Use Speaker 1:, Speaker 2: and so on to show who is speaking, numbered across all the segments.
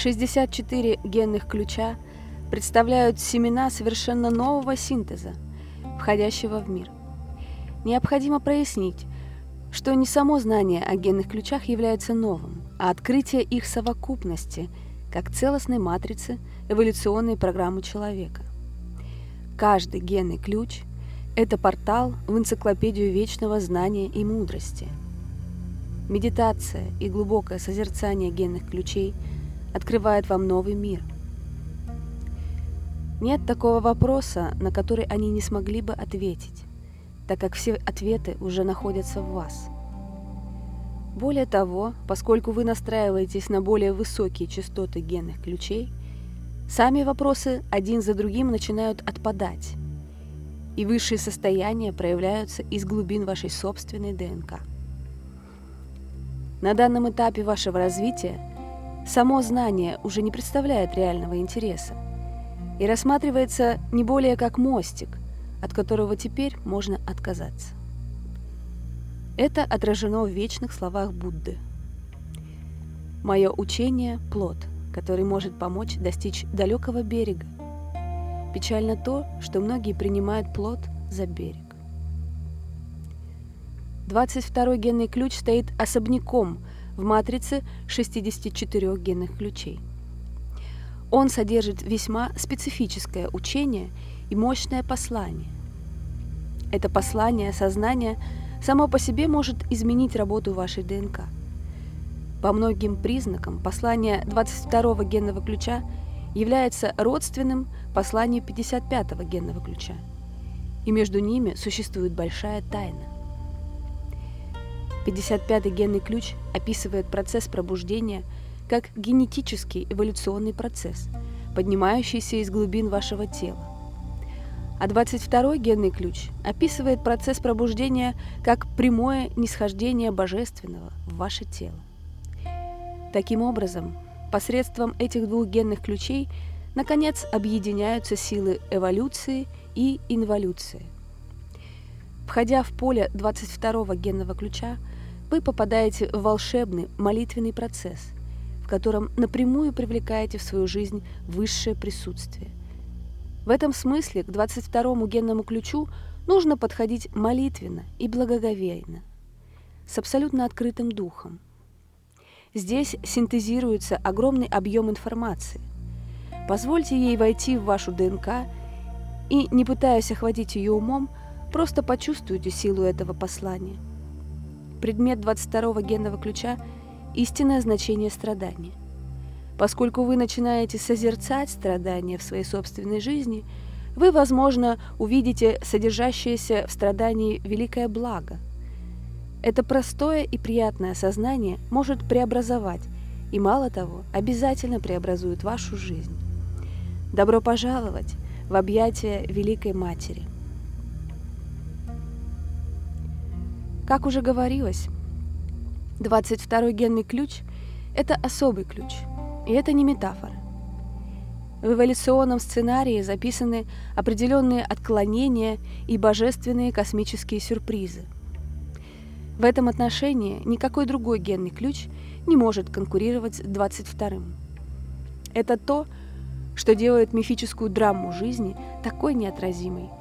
Speaker 1: 64 генных ключа представляют семена совершенно нового синтеза, входящего в мир. Необходимо прояснить, что не само знание о генных ключах является новым, а открытие их совокупности как целостной матрицы эволюционной программы человека. Каждый генный ключ – это портал в энциклопедию вечного знания и мудрости. Медитация и глубокое созерцание генных ключей открывает вам новый мир. Нет такого вопроса, на который они не смогли бы ответить, так как все ответы уже находятся в вас. Более того, поскольку вы настраиваетесь на более высокие частоты генных ключей, сами вопросы один за другим начинают отпадать, и высшие состояния проявляются из глубин вашей собственной ДНК. На данном этапе вашего развития само знание уже не представляет реального интереса и рассматривается не более как мостик, от которого теперь можно отказаться. Это отражено в вечных словах Будды. Мое учение – плод, который может помочь достичь далекого берега. Печально то, что многие принимают плод за берег. 22 генный ключ стоит особняком в матрице 64 генных ключей. Он содержит весьма специфическое учение и мощное послание. Это послание сознания само по себе может изменить работу вашей ДНК. По многим признакам послание 22 генного ключа является родственным посланию 55 генного ключа, и между ними существует большая тайна. 55-й генный ключ описывает процесс пробуждения как генетический эволюционный процесс, поднимающийся из глубин вашего тела. А 22-й генный ключ описывает процесс пробуждения как прямое нисхождение божественного в ваше тело. Таким образом, посредством этих двух генных ключей наконец объединяются силы эволюции и инволюции. Входя в поле 22-го генного ключа, вы попадаете в волшебный молитвенный процесс, в котором напрямую привлекаете в свою жизнь высшее присутствие. В этом смысле к 22-му генному ключу нужно подходить молитвенно и благоговейно, с абсолютно открытым духом. Здесь синтезируется огромный объем информации. Позвольте ей войти в вашу ДНК и, не пытаясь охватить ее умом, просто почувствуйте силу этого послания – предмет 22 генного ключа – истинное значение страдания. Поскольку вы начинаете созерцать страдания в своей собственной жизни, вы, возможно, увидите содержащееся в страдании великое благо. Это простое и приятное сознание может преобразовать, и мало того, обязательно преобразует вашу жизнь. Добро пожаловать в объятия Великой Матери. Как уже говорилось, 22-й генный ключ – это особый ключ, и это не метафора. В эволюционном сценарии записаны определенные отклонения и божественные космические сюрпризы. В этом отношении никакой другой генный ключ не может конкурировать с 22-м. Это то, что делает мифическую драму жизни такой неотразимой –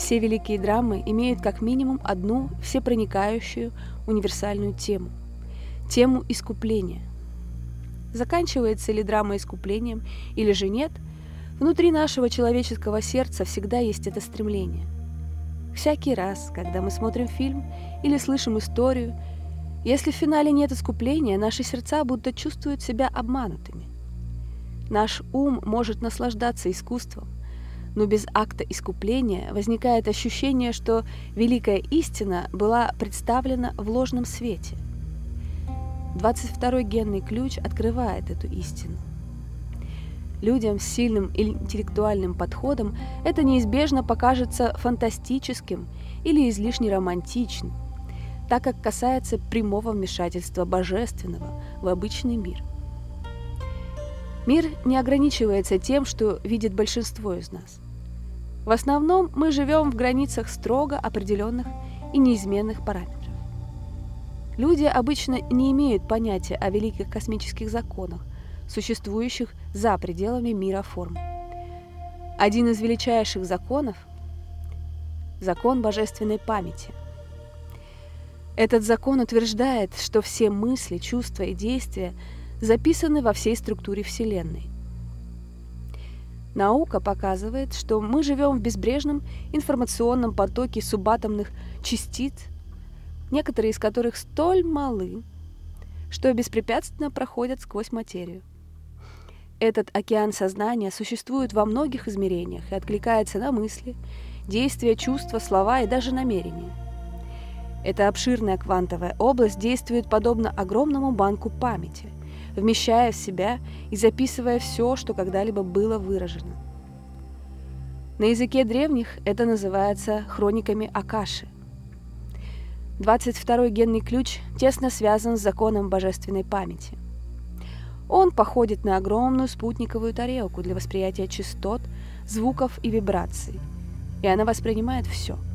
Speaker 1: все великие драмы имеют как минимум одну всепроникающую универсальную тему – тему искупления. Заканчивается ли драма искуплением или же нет, внутри нашего человеческого сердца всегда есть это стремление. Всякий раз, когда мы смотрим фильм или слышим историю, если в финале нет искупления, наши сердца будто чувствуют себя обманутыми. Наш ум может наслаждаться искусством, но без акта искупления возникает ощущение, что великая истина была представлена в ложном свете. 22-й генный ключ открывает эту истину. Людям с сильным интеллектуальным подходом это неизбежно покажется фантастическим или излишне романтичным, так как касается прямого вмешательства божественного в обычный мир. Мир не ограничивается тем, что видит большинство из нас. В основном мы живем в границах строго определенных и неизменных параметров. Люди обычно не имеют понятия о великих космических законах, существующих за пределами мира форм. Один из величайших законов – закон божественной памяти. Этот закон утверждает, что все мысли, чувства и действия записаны во всей структуре Вселенной. Наука показывает, что мы живем в безбрежном информационном потоке субатомных частиц, некоторые из которых столь малы, что беспрепятственно проходят сквозь материю. Этот океан сознания существует во многих измерениях и откликается на мысли, действия, чувства, слова и даже намерения. Эта обширная квантовая область действует подобно огромному банку памяти – вмещая в себя и записывая все, что когда-либо было выражено. На языке древних это называется хрониками Акаши. 22-й генный ключ тесно связан с законом божественной памяти. Он походит на огромную спутниковую тарелку для восприятия частот, звуков и вибраций, и она воспринимает все –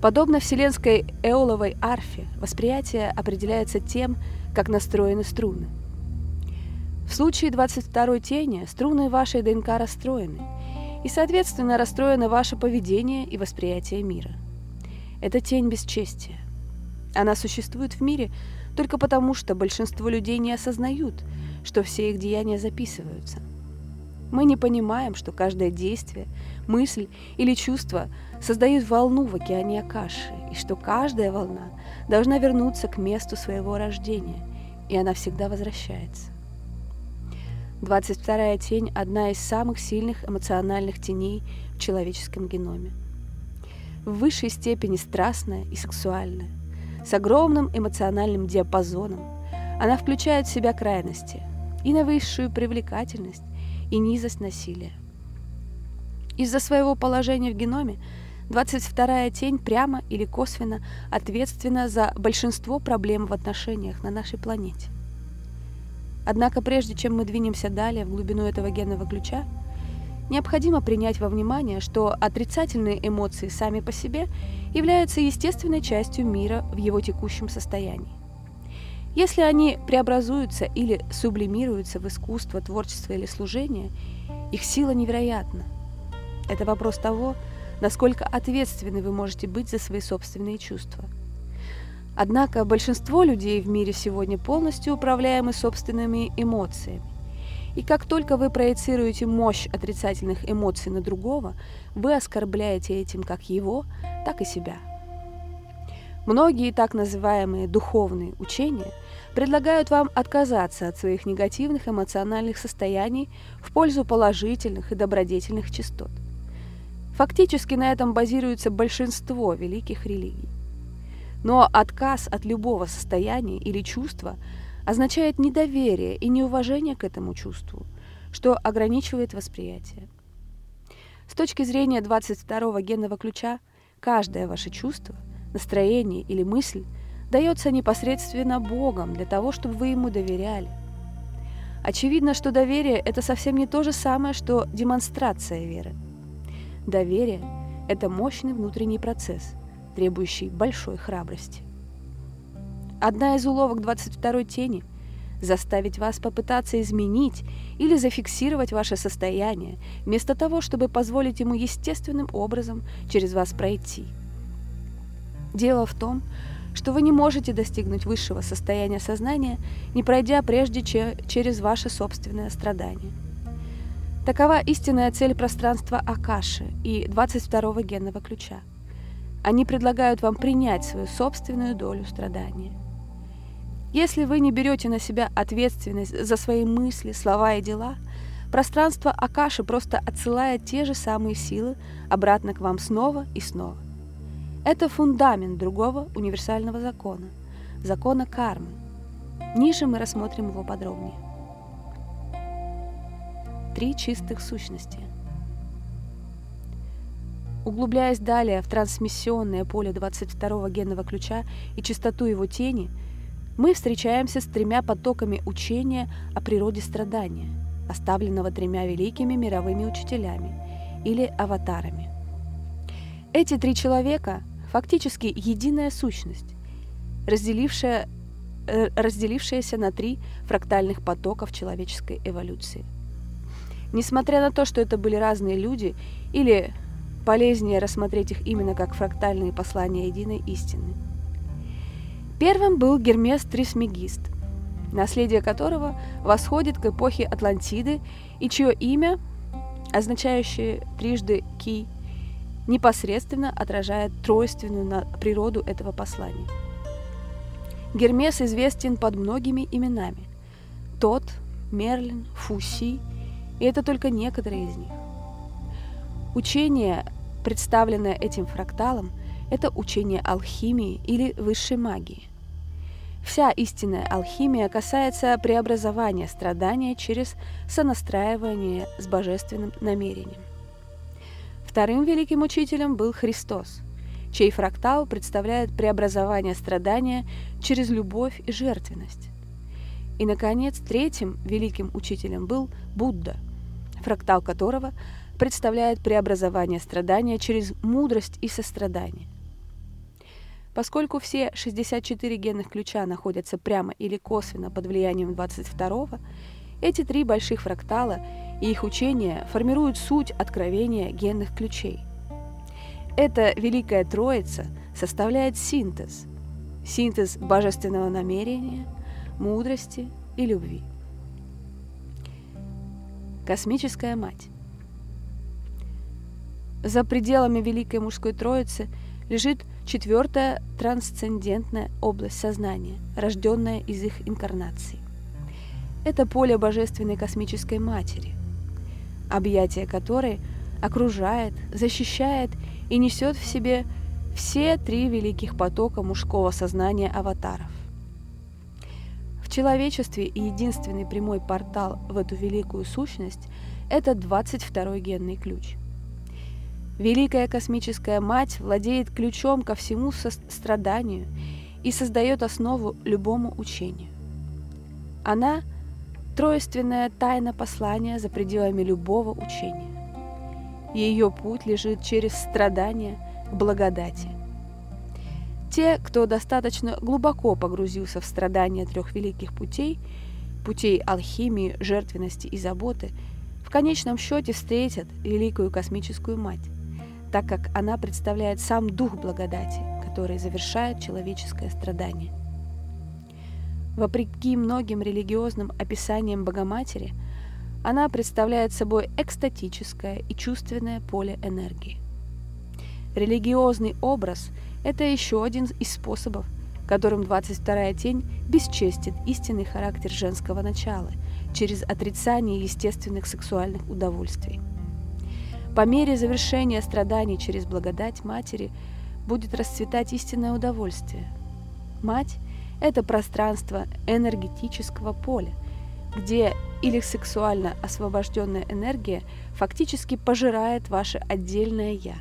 Speaker 1: Подобно вселенской эоловой арфе, восприятие определяется тем, как настроены струны. В случае 22-й тени струны вашей ДНК расстроены, и, соответственно, расстроено ваше поведение и восприятие мира. Это тень бесчестия. Она существует в мире только потому, что большинство людей не осознают, что все их деяния записываются. Мы не понимаем, что каждое действие, мысль или чувство создают волну в океане Акаши, и что каждая волна должна вернуться к месту своего рождения, и она всегда возвращается. 22-я тень – одна из самых сильных эмоциональных теней в человеческом геноме. В высшей степени страстная и сексуальная, с огромным эмоциональным диапазоном, она включает в себя крайности и на высшую привлекательность, и низость насилия. Из-за своего положения в геноме 22-я тень прямо или косвенно ответственна за большинство проблем в отношениях на нашей планете. Однако прежде чем мы двинемся далее в глубину этого генного ключа, необходимо принять во внимание, что отрицательные эмоции сами по себе являются естественной частью мира в его текущем состоянии. Если они преобразуются или сублимируются в искусство, творчество или служение, их сила невероятна. Это вопрос того, насколько ответственны вы можете быть за свои собственные чувства. Однако большинство людей в мире сегодня полностью управляемы собственными эмоциями. И как только вы проецируете мощь отрицательных эмоций на другого, вы оскорбляете этим как его, так и себя. Многие так называемые духовные учения предлагают вам отказаться от своих негативных эмоциональных состояний в пользу положительных и добродетельных частот – Фактически на этом базируется большинство великих религий. Но отказ от любого состояния или чувства означает недоверие и неуважение к этому чувству, что ограничивает восприятие. С точки зрения 22-го генного ключа, каждое ваше чувство, настроение или мысль дается непосредственно Богом для того, чтобы вы ему доверяли. Очевидно, что доверие – это совсем не то же самое, что демонстрация веры – Доверие – это мощный внутренний процесс, требующий большой храбрости. Одна из уловок 22-й тени – заставить вас попытаться изменить или зафиксировать ваше состояние, вместо того, чтобы позволить ему естественным образом через вас пройти. Дело в том, что вы не можете достигнуть высшего состояния сознания, не пройдя прежде через ваше собственное страдание – Такова истинная цель пространства Акаши и 22-го генного ключа. Они предлагают вам принять свою собственную долю страдания. Если вы не берете на себя ответственность за свои мысли, слова и дела, пространство Акаши просто отсылает те же самые силы обратно к вам снова и снова. Это фундамент другого универсального закона – закона кармы. Ниже мы рассмотрим его подробнее три чистых сущности. Углубляясь далее в трансмиссионное поле 22-го генного ключа и чистоту его тени, мы встречаемся с тремя потоками учения о природе страдания, оставленного тремя великими мировыми учителями или аватарами. Эти три человека – фактически единая сущность, разделившая э, разделившаяся на три фрактальных потоков человеческой эволюции. Несмотря на то, что это были разные люди, или полезнее рассмотреть их именно как фрактальные послания единой истины. Первым был Гермес Трисмегист, наследие которого восходит к эпохе Атлантиды и чье имя, означающее трижды «ки», непосредственно отражает тройственную природу этого послания. Гермес известен под многими именами. Тот, Мерлин, Фуси, и это только некоторые из них. Учение, представленное этим фракталом, это учение алхимии или высшей магии. Вся истинная алхимия касается преобразования страдания через сонастраивание с божественным намерением. Вторым великим учителем был Христос, чей фрактал представляет преобразование страдания через любовь и жертвенность. И, наконец, третьим великим учителем был Будда, фрактал которого представляет преобразование страдания через мудрость и сострадание. Поскольку все 64 генных ключа находятся прямо или косвенно под влиянием 22-го, эти три больших фрактала и их учения формируют суть откровения генных ключей. Эта Великая Троица составляет синтез. Синтез божественного намерения, мудрости и любви. Космическая Мать. За пределами Великой Мужской Троицы лежит четвертая трансцендентная область сознания, рожденная из их инкарнации. Это поле Божественной Космической Матери, объятие которой окружает, защищает и несет в себе все три великих потока мужского сознания аватаров. В человечестве единственный прямой портал в эту великую сущность – это 22-й генный ключ – Великая космическая мать владеет ключом ко всему страданию и создает основу любому учению. Она – троественная тайна послания за пределами любого учения. Ее путь лежит через страдания к благодати. Те, кто достаточно глубоко погрузился в страдания трех великих путей, путей алхимии, жертвенности и заботы, в конечном счете встретят великую космическую мать так как она представляет сам дух благодати, который завершает человеческое страдание. Вопреки многим религиозным описаниям Богоматери, она представляет собой экстатическое и чувственное поле энергии. Религиозный образ – это еще один из способов, которым 22-я тень бесчестит истинный характер женского начала через отрицание естественных сексуальных удовольствий. По мере завершения страданий через благодать Матери будет расцветать истинное удовольствие. Мать – это пространство энергетического поля, где или сексуально освобожденная энергия фактически пожирает ваше отдельное «я»,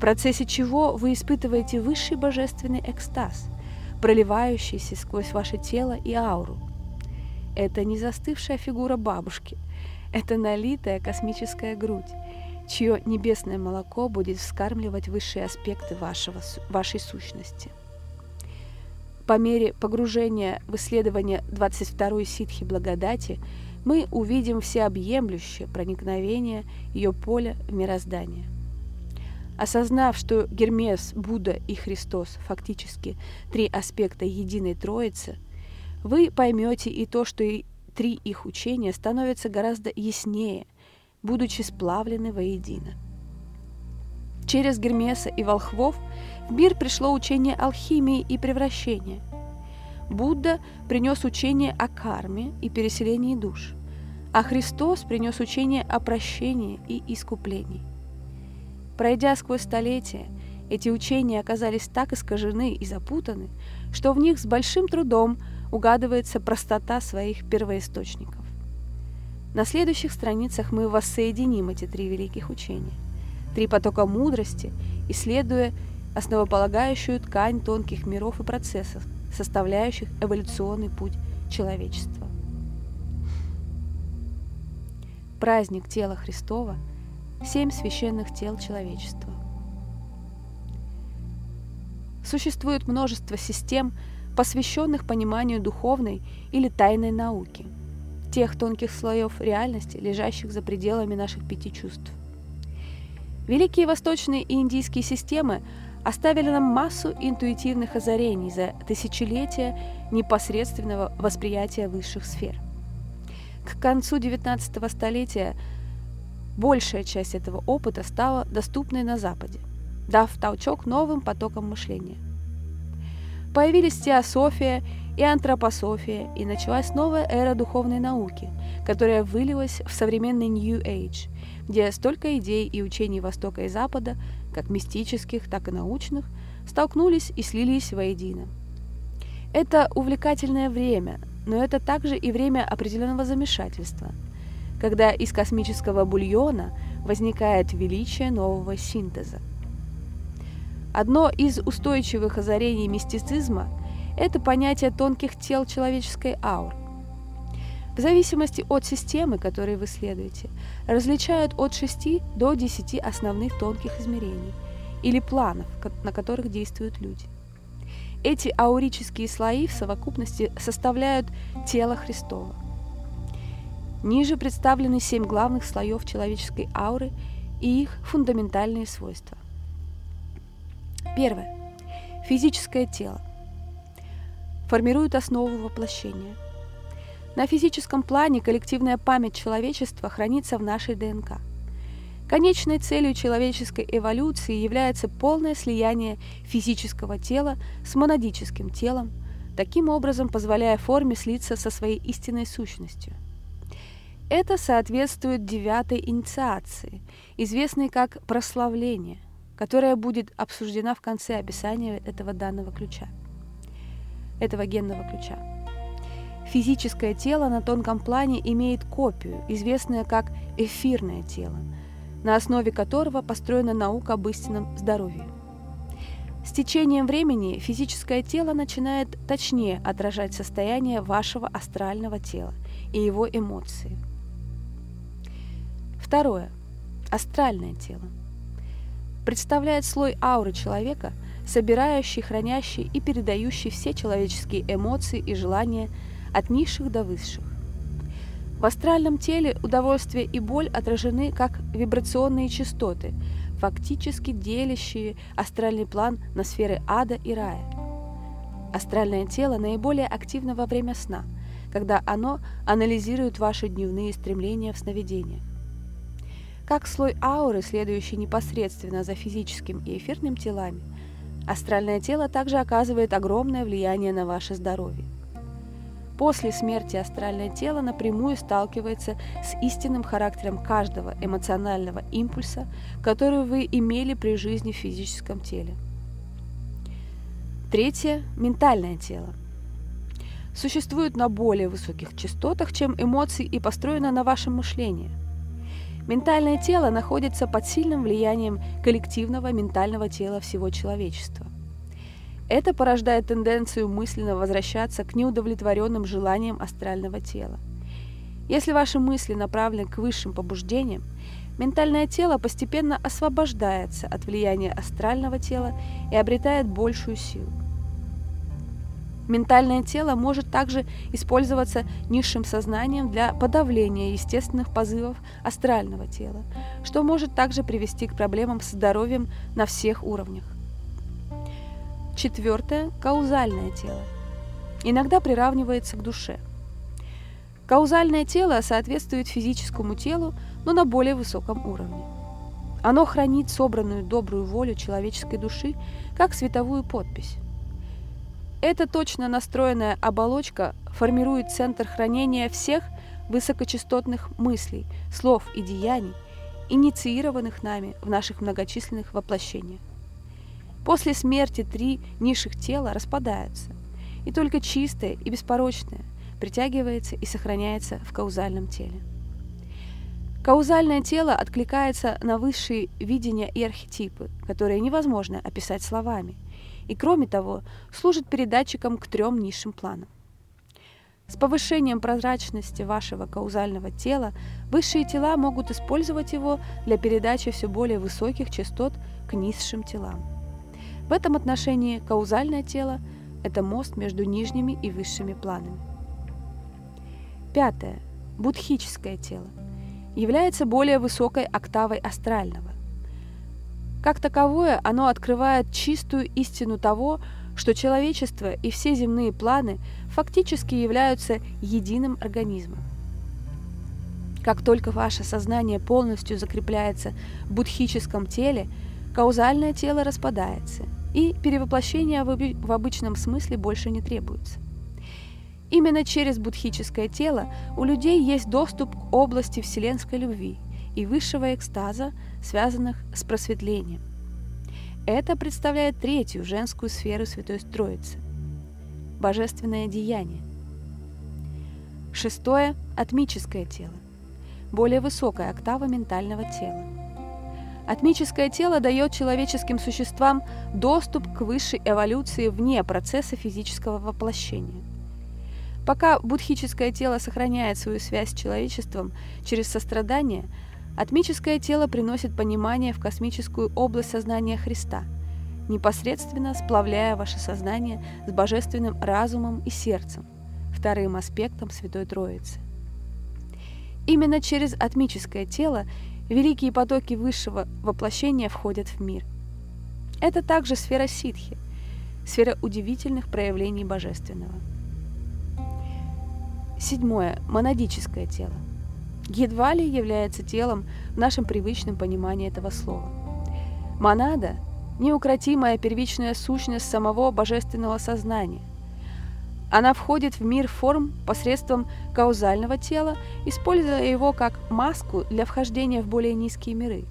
Speaker 1: процессе чего вы испытываете высший божественный экстаз, проливающийся сквозь ваше тело и ауру. Это не застывшая фигура бабушки, это налитая космическая грудь, чье небесное молоко будет вскармливать высшие аспекты вашего, вашей сущности. По мере погружения в исследование 22-й ситхи благодати мы увидим всеобъемлющее проникновение ее поля в мироздание. Осознав, что Гермес, Будда и Христос фактически три аспекта единой Троицы, вы поймете и то, что и три их учения становятся гораздо яснее – будучи сплавлены воедино. Через Гермеса и волхвов в мир пришло учение алхимии и превращения. Будда принес учение о карме и переселении душ, а Христос принес учение о прощении и искуплении. Пройдя сквозь столетия, эти учения оказались так искажены и запутаны, что в них с большим трудом угадывается простота своих первоисточников. На следующих страницах мы воссоединим эти три великих учения. Три потока мудрости, исследуя основополагающую ткань тонких миров и процессов, составляющих эволюционный путь человечества. Праздник тела Христова – семь священных тел человечества. Существует множество систем, посвященных пониманию духовной или тайной науки, тех тонких слоев реальности, лежащих за пределами наших пяти чувств. Великие восточные и индийские системы оставили нам массу интуитивных озарений за тысячелетия непосредственного восприятия высших сфер. К концу XIX столетия большая часть этого опыта стала доступной на Западе, дав толчок новым потокам мышления. Появились теософия и антропософия, и началась новая эра духовной науки, которая вылилась в современный New Age, где столько идей и учений Востока и Запада, как мистических, так и научных, столкнулись и слились воедино. Это увлекательное время, но это также и время определенного замешательства, когда из космического бульона возникает величие нового синтеза. Одно из устойчивых озарений мистицизма – это понятие тонких тел человеческой ауры. В зависимости от системы, которой вы следуете, различают от 6 до 10 основных тонких измерений или планов, на которых действуют люди. Эти аурические слои в совокупности составляют тело Христова. Ниже представлены семь главных слоев человеческой ауры и их фундаментальные свойства. Первое. Физическое тело. Формирует основу воплощения. На физическом плане коллективная память человечества хранится в нашей ДНК. Конечной целью человеческой эволюции является полное слияние физического тела с монадическим телом, таким образом позволяя форме слиться со своей истинной сущностью. Это соответствует девятой инициации, известной как прославление – которая будет обсуждена в конце описания этого данного ключа, этого генного ключа. Физическое тело на тонком плане имеет копию, известную как эфирное тело, на основе которого построена наука об истинном здоровье. С течением времени физическое тело начинает точнее отражать состояние вашего астрального тела и его эмоции. Второе. Астральное тело – представляет слой ауры человека, собирающий, хранящий и передающий все человеческие эмоции и желания от низших до высших. В астральном теле удовольствие и боль отражены как вибрационные частоты, фактически делящие астральный план на сферы ада и рая. Астральное тело наиболее активно во время сна, когда оно анализирует ваши дневные стремления в сновидениях. Как слой ауры, следующий непосредственно за физическим и эфирным телами, астральное тело также оказывает огромное влияние на ваше здоровье. После смерти астральное тело напрямую сталкивается с истинным характером каждого эмоционального импульса, который вы имели при жизни в физическом теле. Третье – ментальное тело. Существует на более высоких частотах, чем эмоции и построено на вашем мышлении. Ментальное тело находится под сильным влиянием коллективного ментального тела всего человечества. Это порождает тенденцию мысленно возвращаться к неудовлетворенным желаниям астрального тела. Если ваши мысли направлены к высшим побуждениям, ментальное тело постепенно освобождается от влияния астрального тела и обретает большую силу. Ментальное тело может также использоваться низшим сознанием для подавления естественных позывов астрального тела, что может также привести к проблемам с здоровьем на всех уровнях. Четвертое – каузальное тело. Иногда приравнивается к душе. Каузальное тело соответствует физическому телу, но на более высоком уровне. Оно хранит собранную добрую волю человеческой души как световую подпись. Эта точно настроенная оболочка формирует центр хранения всех высокочастотных мыслей, слов и деяний, инициированных нами в наших многочисленных воплощениях. После смерти три низших тела распадаются, и только чистое и беспорочное притягивается и сохраняется в каузальном теле. Каузальное тело откликается на высшие видения и архетипы, которые невозможно описать словами – и, кроме того, служит передатчиком к трем низшим планам. С повышением прозрачности вашего каузального тела высшие тела могут использовать его для передачи все более высоких частот к низшим телам. В этом отношении каузальное тело – это мост между нижними и высшими планами. Пятое. Будхическое тело является более высокой октавой астрального. Как таковое, оно открывает чистую истину того, что человечество и все земные планы фактически являются единым организмом. Как только ваше сознание полностью закрепляется в будхическом теле, каузальное тело распадается, и перевоплощение в обычном смысле больше не требуется. Именно через будхическое тело у людей есть доступ к области вселенской любви и высшего экстаза, связанных с просветлением. Это представляет третью женскую сферу Святой Троицы – божественное деяние. Шестое – атмическое тело более высокая октава ментального тела. Атмическое тело дает человеческим существам доступ к высшей эволюции вне процесса физического воплощения. Пока будхическое тело сохраняет свою связь с человечеством через сострадание, атмическое тело приносит понимание в космическую область сознания Христа, непосредственно сплавляя ваше сознание с божественным разумом и сердцем, вторым аспектом Святой Троицы. Именно через атмическое тело великие потоки высшего воплощения входят в мир. Это также сфера ситхи, сфера удивительных проявлений божественного. Седьмое. Монадическое тело. Едва ли является телом в нашем привычном понимании этого слова. Монада – неукротимая первичная сущность самого божественного сознания, она входит в мир форм посредством каузального тела, используя его как маску для вхождения в более низкие миры,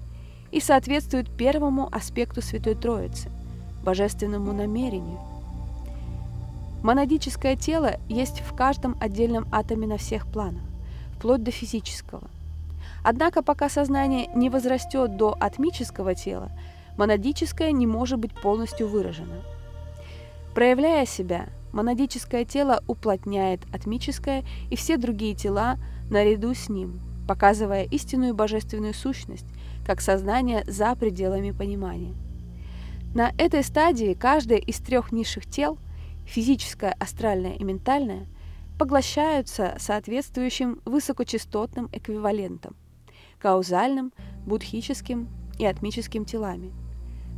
Speaker 1: и соответствует первому аспекту Святой Троицы – божественному намерению. Монадическое тело есть в каждом отдельном атоме на всех планах, вплоть до физического. Однако пока сознание не возрастет до атмического тела, монадическое не может быть полностью выражено. Проявляя себя – Монадическое тело уплотняет атмическое и все другие тела наряду с ним, показывая истинную божественную сущность, как сознание за пределами понимания. На этой стадии каждое из трех низших тел, физическое, астральное и ментальное, поглощаются соответствующим высокочастотным эквивалентом, каузальным, будхическим и атмическим телами,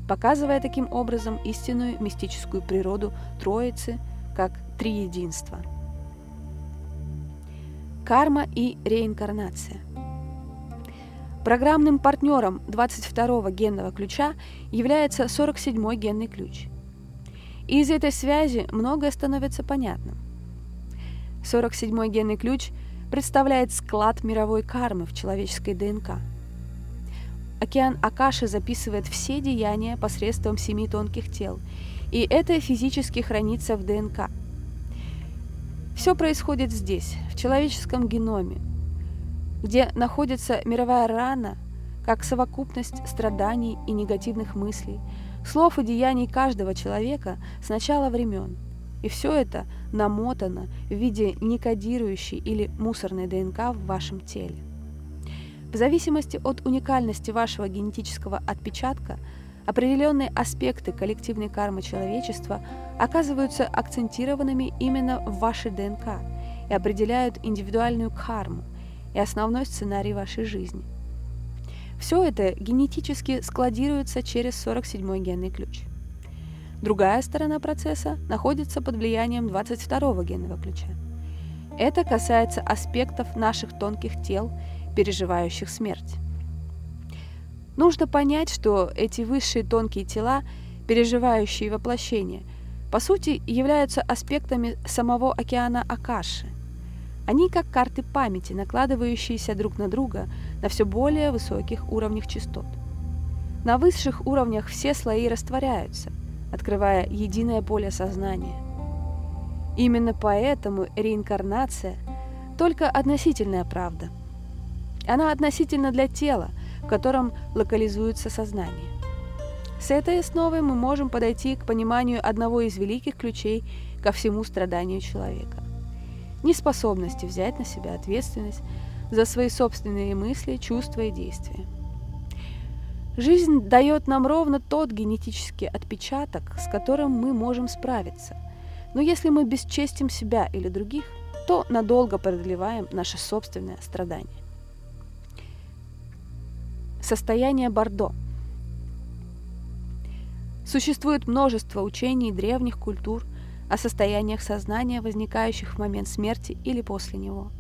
Speaker 1: показывая таким образом истинную мистическую природу Троицы – как три единства. Карма и реинкарнация. Программным партнером 22-го генного ключа является 47-й генный ключ. И из этой связи многое становится понятным. 47-й генный ключ представляет склад мировой кармы в человеческой ДНК. Океан Акаши записывает все деяния посредством семи тонких тел – и это физически хранится в ДНК. Все происходит здесь, в человеческом геноме, где находится мировая рана, как совокупность страданий и негативных мыслей, слов и деяний каждого человека с начала времен. И все это намотано в виде некодирующей или мусорной ДНК в вашем теле. В зависимости от уникальности вашего генетического отпечатка – Определенные аспекты коллективной кармы человечества оказываются акцентированными именно в вашей ДНК и определяют индивидуальную карму и основной сценарий вашей жизни. Все это генетически складируется через 47-й генный ключ. Другая сторона процесса находится под влиянием 22-го генного ключа. Это касается аспектов наших тонких тел, переживающих смерть. Нужно понять, что эти высшие тонкие тела, переживающие воплощение, по сути являются аспектами самого океана Акаши. Они как карты памяти, накладывающиеся друг на друга на все более высоких уровнях частот. На высших уровнях все слои растворяются, открывая единое поле сознания. Именно поэтому реинкарнация – только относительная правда. Она относительна для тела – в котором локализуется сознание. С этой основой мы можем подойти к пониманию одного из великих ключей ко всему страданию человека. Неспособности взять на себя ответственность за свои собственные мысли, чувства и действия. Жизнь дает нам ровно тот генетический отпечаток, с которым мы можем справиться, Но если мы бесчестим себя или других, то надолго продлеваем наше собственное страдание. Состояние Бордо. Существует множество учений древних культур о состояниях сознания, возникающих в момент смерти или после него.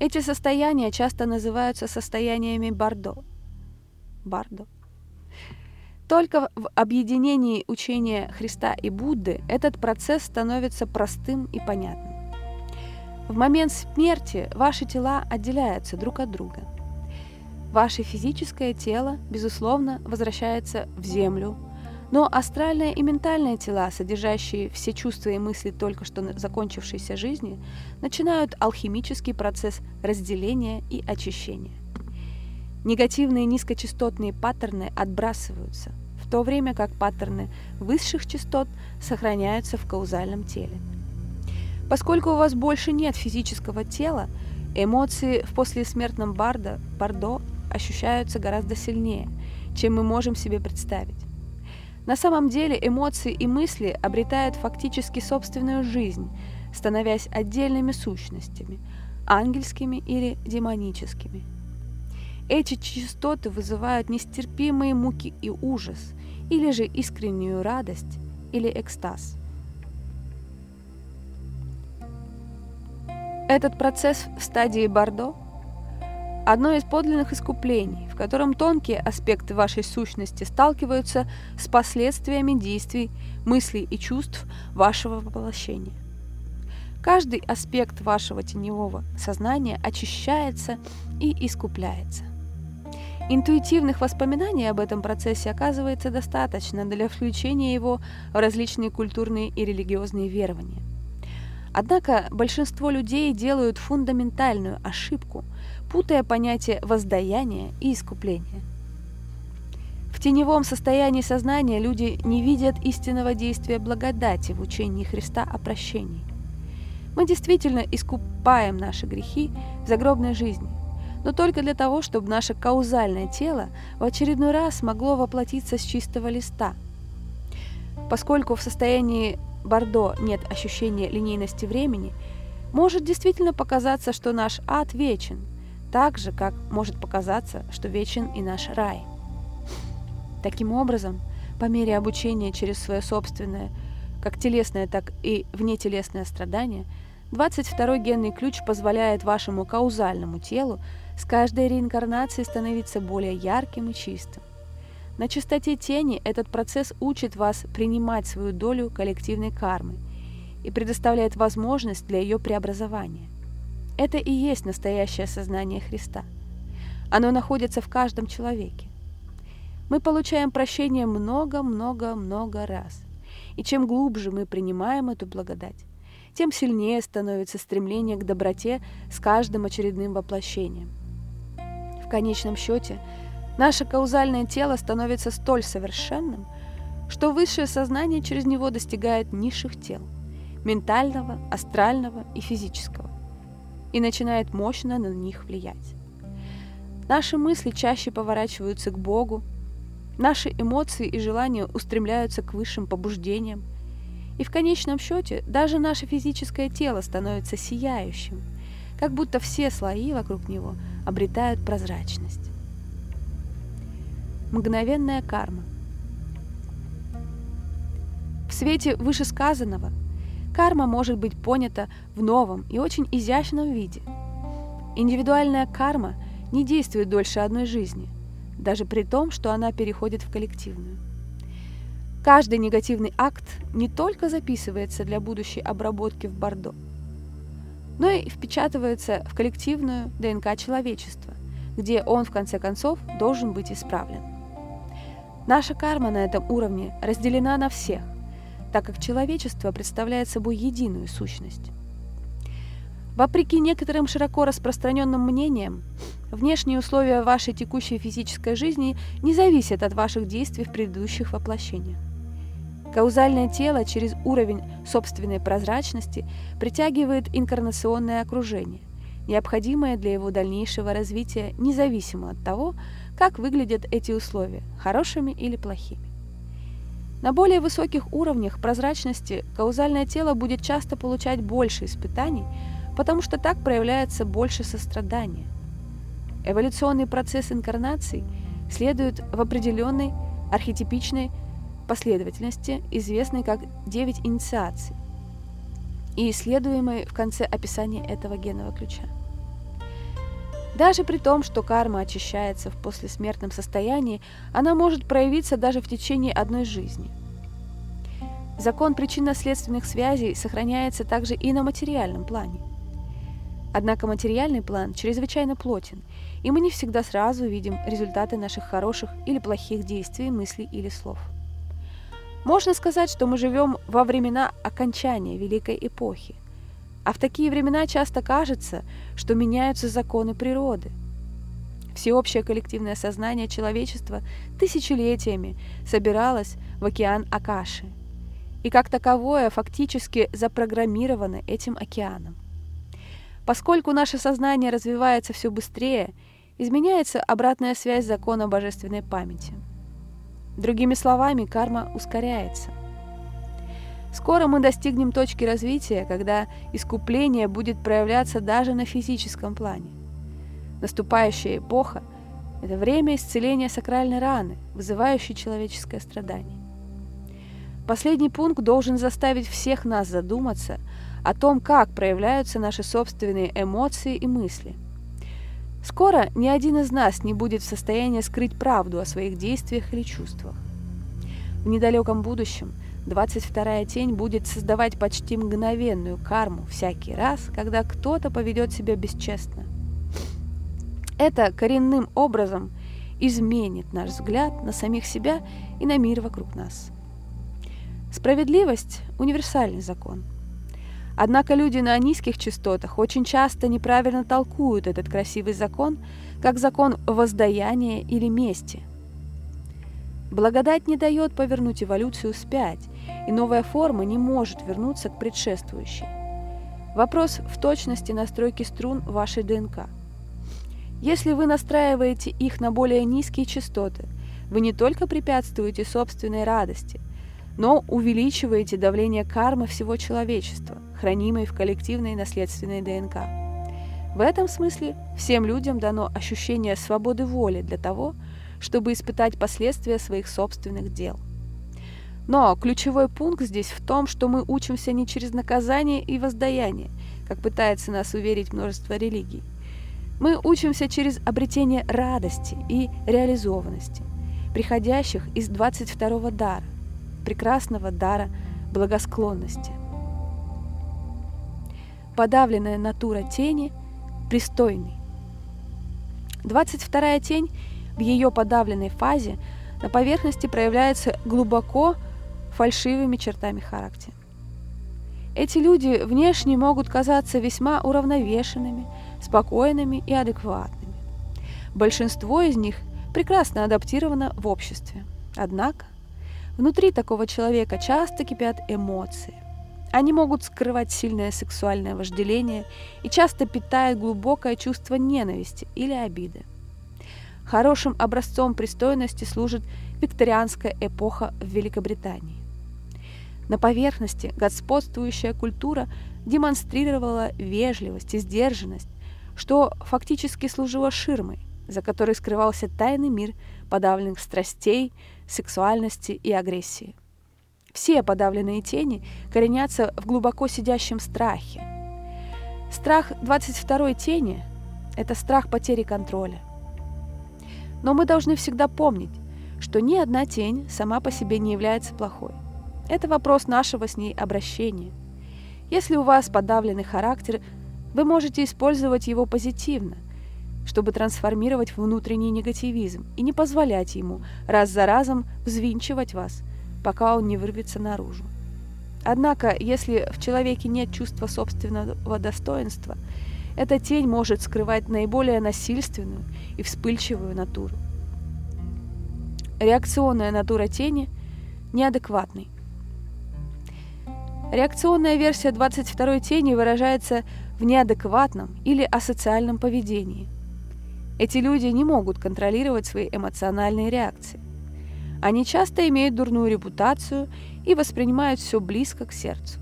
Speaker 1: Эти состояния часто называются состояниями Бордо. Бардо. Только в объединении учения Христа и Будды этот процесс становится простым и понятным. В момент смерти ваши тела отделяются друг от друга. Ваше физическое тело, безусловно, возвращается в землю, но астральное и ментальное тела, содержащие все чувства и мысли только что закончившейся жизни, начинают алхимический процесс разделения и очищения. Негативные низкочастотные паттерны отбрасываются, в то время как паттерны высших частот сохраняются в каузальном теле. Поскольку у вас больше нет физического тела, эмоции в послесмертном бардо, бардо ощущаются гораздо сильнее, чем мы можем себе представить. На самом деле эмоции и мысли обретают фактически собственную жизнь, становясь отдельными сущностями, ангельскими или демоническими – эти частоты вызывают нестерпимые муки и ужас, или же искреннюю радость или экстаз. Этот процесс в стадии Бордо – одно из подлинных искуплений, в котором тонкие аспекты вашей сущности сталкиваются с последствиями действий, мыслей и чувств вашего воплощения. Каждый аспект вашего теневого сознания очищается и искупляется. Интуитивных воспоминаний об этом процессе оказывается достаточно для включения его в различные культурные и религиозные верования. Однако большинство людей делают фундаментальную ошибку, путая понятие воздаяния и искупления. В теневом состоянии сознания люди не видят истинного действия благодати в учении Христа о прощении. Мы действительно искупаем наши грехи в загробной жизни, но только для того, чтобы наше каузальное тело в очередной раз могло воплотиться с чистого листа. Поскольку в состоянии Бордо нет ощущения линейности времени, может действительно показаться, что наш ад вечен, так же, как может показаться, что вечен и наш рай. Таким образом, по мере обучения через свое собственное, как телесное, так и внетелесное страдание, 22-й генный ключ позволяет вашему каузальному телу с каждой реинкарнацией становиться более ярким и чистым. На чистоте тени этот процесс учит вас принимать свою долю коллективной кармы и предоставляет возможность для ее преобразования. Это и есть настоящее сознание Христа. Оно находится в каждом человеке. Мы получаем прощение много-много-много раз. И чем глубже мы принимаем эту благодать, тем сильнее становится стремление к доброте с каждым очередным воплощением. В конечном счете, наше каузальное тело становится столь совершенным, что высшее сознание через него достигает низших тел – ментального, астрального и физического – и начинает мощно на них влиять. Наши мысли чаще поворачиваются к Богу, наши эмоции и желания устремляются к высшим побуждениям, и в конечном счете даже наше физическое тело становится сияющим, как будто все слои вокруг него – обретают прозрачность. Мгновенная карма. В свете вышесказанного карма может быть понята в новом и очень изящном виде. Индивидуальная карма не действует дольше одной жизни, даже при том, что она переходит в коллективную. Каждый негативный акт не только записывается для будущей обработки в Бордо – но и впечатывается в коллективную ДНК человечества, где он в конце концов должен быть исправлен. Наша карма на этом уровне разделена на всех, так как человечество представляет собой единую сущность. Вопреки некоторым широко распространенным мнениям, внешние условия вашей текущей физической жизни не зависят от ваших действий в предыдущих воплощениях. Каузальное тело через уровень собственной прозрачности притягивает инкарнационное окружение, необходимое для его дальнейшего развития независимо от того, как выглядят эти условия, хорошими или плохими. На более высоких уровнях прозрачности каузальное тело будет часто получать больше испытаний, потому что так проявляется больше сострадания. Эволюционный процесс инкарнации следует в определенной архетипичной последовательности, известной как девять инициаций, и исследуемой в конце описания этого генного ключа. Даже при том, что карма очищается в послесмертном состоянии, она может проявиться даже в течение одной жизни. Закон причинно-следственных связей сохраняется также и на материальном плане. Однако материальный план чрезвычайно плотен, и мы не всегда сразу видим результаты наших хороших или плохих действий, мыслей или слов. Можно сказать, что мы живем во времена окончания Великой Эпохи – а в такие времена часто кажется, что меняются законы природы. Всеобщее коллективное сознание человечества тысячелетиями собиралось в океан Акаши, и как таковое фактически запрограммировано этим океаном. Поскольку наше сознание развивается все быстрее, изменяется обратная связь закона божественной памяти. Другими словами, карма ускоряется – Скоро мы достигнем точки развития, когда искупление будет проявляться даже на физическом плане. Наступающая эпоха – это время исцеления сакральной раны, вызывающей человеческое страдание. Последний пункт должен заставить всех нас задуматься о том, как проявляются наши собственные эмоции и мысли. Скоро ни один из нас не будет в состоянии скрыть правду о своих действиях или чувствах. В недалеком будущем – 22-я тень будет создавать почти мгновенную карму всякий раз, когда кто-то поведет себя бесчестно. Это коренным образом изменит наш взгляд на самих себя и на мир вокруг нас. Справедливость – универсальный закон. Однако люди на низких частотах очень часто неправильно толкуют этот красивый закон как закон воздаяния или мести – Благодать не дает повернуть эволюцию вспять, и новая форма не может вернуться к предшествующей. Вопрос в точности настройки струн вашей ДНК. Если вы настраиваете их на более низкие частоты, вы не только препятствуете собственной радости, но увеличиваете давление кармы всего человечества, хранимой в коллективной наследственной ДНК. В этом смысле всем людям дано ощущение свободы воли для того, чтобы испытать последствия своих собственных дел. Но ключевой пункт здесь в том, что мы учимся не через наказание и воздаяние, как пытается нас уверить множество религий. Мы учимся через обретение радости и реализованности, приходящих из 22-го дара, прекрасного дара благосклонности. Подавленная натура тени – пристойный. 22-я тень – в ее подавленной фазе на поверхности проявляется глубоко фальшивыми чертами характера. Эти люди внешне могут казаться весьма уравновешенными, спокойными и адекватными. Большинство из них прекрасно адаптировано в обществе. Однако внутри такого человека часто кипят эмоции. Они могут скрывать сильное сексуальное вожделение и часто питают глубокое чувство ненависти или обиды. Хорошим образцом пристойности служит викторианская эпоха в Великобритании. На поверхности господствующая культура демонстрировала вежливость и сдержанность, что фактически служило ширмой, за которой скрывался тайный мир подавленных страстей, сексуальности и агрессии. Все подавленные тени коренятся в глубоко сидящем страхе. Страх 22-й тени – это страх потери контроля. Но мы должны всегда помнить, что ни одна тень сама по себе не является плохой. Это вопрос нашего с ней обращения. Если у вас подавленный характер, вы можете использовать его позитивно, чтобы трансформировать внутренний негативизм и не позволять ему раз за разом взвинчивать вас, пока он не вырвется наружу. Однако, если в человеке нет чувства собственного достоинства – эта тень может скрывать наиболее насильственную и вспыльчивую натуру. Реакционная натура тени неадекватный. Реакционная версия 22 тени выражается в неадекватном или асоциальном поведении. Эти люди не могут контролировать свои эмоциональные реакции. Они часто имеют дурную репутацию и воспринимают все близко к сердцу.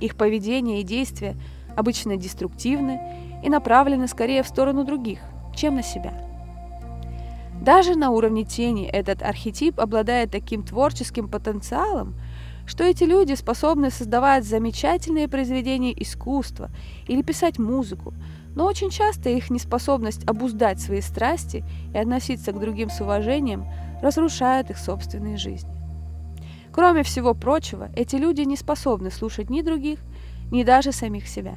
Speaker 1: Их поведение и действия обычно деструктивны и направлены скорее в сторону других, чем на себя. Даже на уровне тени этот архетип обладает таким творческим потенциалом, что эти люди способны создавать замечательные произведения искусства или писать музыку, но очень часто их неспособность обуздать свои страсти и относиться к другим с уважением разрушает их собственные жизни. Кроме всего прочего, эти люди не способны слушать ни других, ни даже самих себя.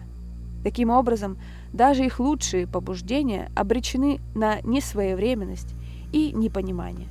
Speaker 1: Таким образом, даже их лучшие побуждения обречены на несвоевременность и непонимание.